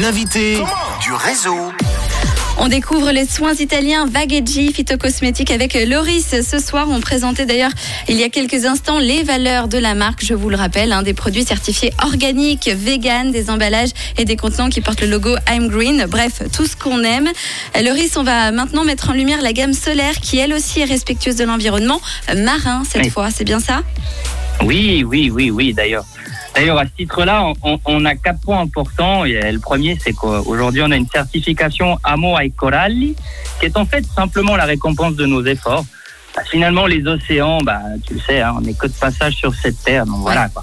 L'invité du réseau. On découvre les soins italiens Vagheggi phytocosmétiques avec Loris. Ce soir, on présentait d'ailleurs il y a quelques instants les valeurs de la marque. Je vous le rappelle, hein, des produits certifiés organiques, vegan, des emballages et des contenants qui portent le logo I'm Green. Bref, tout ce qu'on aime. Loris, on va maintenant mettre en lumière la gamme solaire qui elle aussi est respectueuse de l'environnement marin cette Oui. fois. C'est bien ça? Oui, oui, oui, oui, d'ailleurs. D'ailleurs, à ce titre-là, on, on a quatre points importants. Et euh, le premier, c'est qu'aujourd'hui, on a une certification Amo ai Coralli, qui est en fait simplement la récompense de nos efforts. Bah, finalement, les océans, bah, tu le sais, hein, on n'est que de passage sur cette terre, donc voilà. Quoi.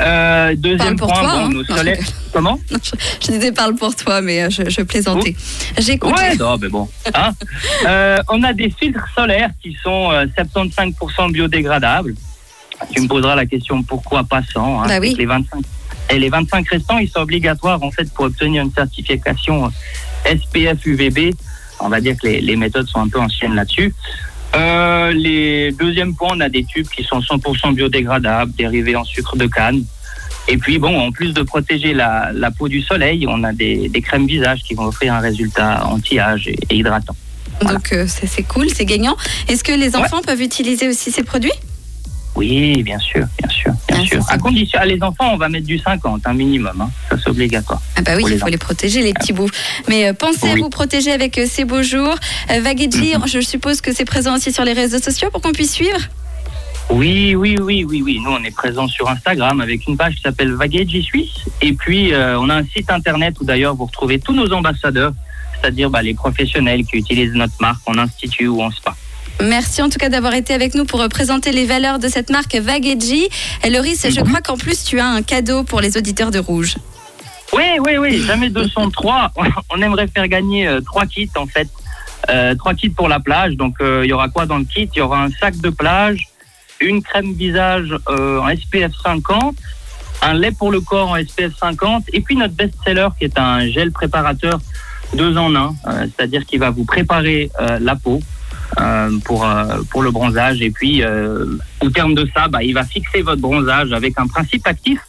Euh, deuxième Parle pour point, toi, bon, hein. nos Non, je solaires. rigole. Comment Non, je, je disais parle pour toi, mais euh, je, je plaisantais. J'écoute. Ouais, non, mais bon. Hein Euh, on a des filtres solaires qui sont euh, 75% biodégradables. Tu me poseras la question pourquoi pas 100 hein, Bah oui. les 25 et les 25 restants, ils sont obligatoires en fait pour obtenir une certification euh, SPF UVB. On va dire que les, les méthodes sont un peu anciennes là-dessus. Euh, les deuxième point, on a des tubes qui sont 100% biodégradables, dérivés en sucre de canne. Et puis bon, en plus de protéger la, la peau du soleil, on a des, des crèmes visage qui vont offrir un résultat anti-âge et, et hydratant. Donc euh, c'est c'est cool, c'est gagnant. Est-ce que les enfants peuvent utiliser aussi ces produits? Oui, bien sûr, bien sûr, bien Ah, sûr. ça, À condition, à les enfants, on va mettre du 50, un minimum. Hein. Ça, c'est obligatoire. Ah bah oui, il faut les protéger, les petits bouts. Mais euh, pensez à vous protéger avec euh, ces beaux jours. Euh, Mhm. je suppose que c'est présent aussi sur les réseaux sociaux pour qu'on puisse suivre? Oui, oui, oui, oui, oui. Nous, on est présent sur Instagram avec une page qui s'appelle Vaguedji Suisse. Et puis, euh, on a un site internet où d'ailleurs vous retrouvez tous nos ambassadeurs, c'est-à-dire bah, les professionnels qui utilisent notre marque en institut ou en spa. Merci en tout cas d'avoir été avec nous pour présenter les valeurs de cette marque Vagheggi. Et Loris, je Mhm. crois qu'en plus tu as un cadeau pour les auditeurs de Rouge. Oui, oui, oui, jamais 203. On aimerait faire gagner euh, trois kits en fait. Euh, trois kits pour la plage. Donc euh, il y aura quoi dans le kit? Il y aura un sac de plage, une crème visage euh, en SPF 50, un lait pour le corps en SPF 50, et puis notre best-seller qui est un gel préparateur deux en un, c'est-à-dire qu'il va vous préparer la peau. Euh, pour euh, pour le bronzage et puis euh, au terme de ça bah, il va fixer votre bronzage avec un principe actif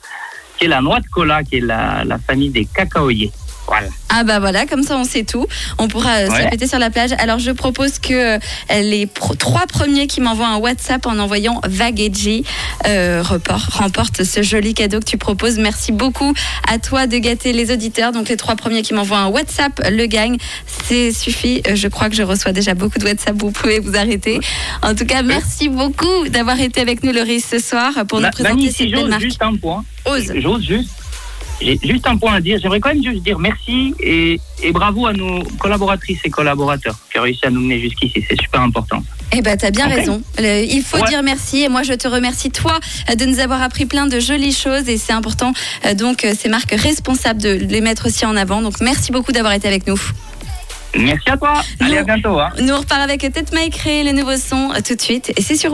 qui est la noix de cola, qui est la, la famille des cacaoyers. Voilà. Ah bah voilà, comme ça on sait tout. On pourra euh, se répéter sur la plage. Alors je propose que euh, les pro- trois premiers qui m'envoient un WhatsApp en envoyant Vagheggi euh, remportent ce joli cadeau que tu proposes. Merci beaucoup à toi de gâter les auditeurs. Donc les trois premiers qui m'envoient un WhatsApp le gagnent. C'est suffit. Euh, Je crois que je reçois déjà beaucoup de WhatsApp. Vous pouvez vous arrêter. En tout cas, merci beaucoup d'avoir été avec nous, Loris, ce soir pour nous présenter Mani, cette belle marque. juste un point. Ose. J'ose juste. J'ai juste un point à dire. J'aimerais quand même juste dire merci et, et bravo à nos collaboratrices et collaborateurs qui ont réussi à nous mener jusqu'ici. C'est super important. Eh ben, t'as bien raison. Le- il faut Ouais. dire merci. Et moi, je te remercie, toi, de nous avoir appris plein de jolies choses. Et c'est important, euh, donc, euh, ces marques responsables de les mettre aussi en avant. Donc, merci beaucoup d'avoir été avec nous. Merci à toi. Allez, Nous- à bientôt. Hein. Nous, repart avec Tête Maïcré, les nouveaux sons, euh, tout de suite. Et c'est sur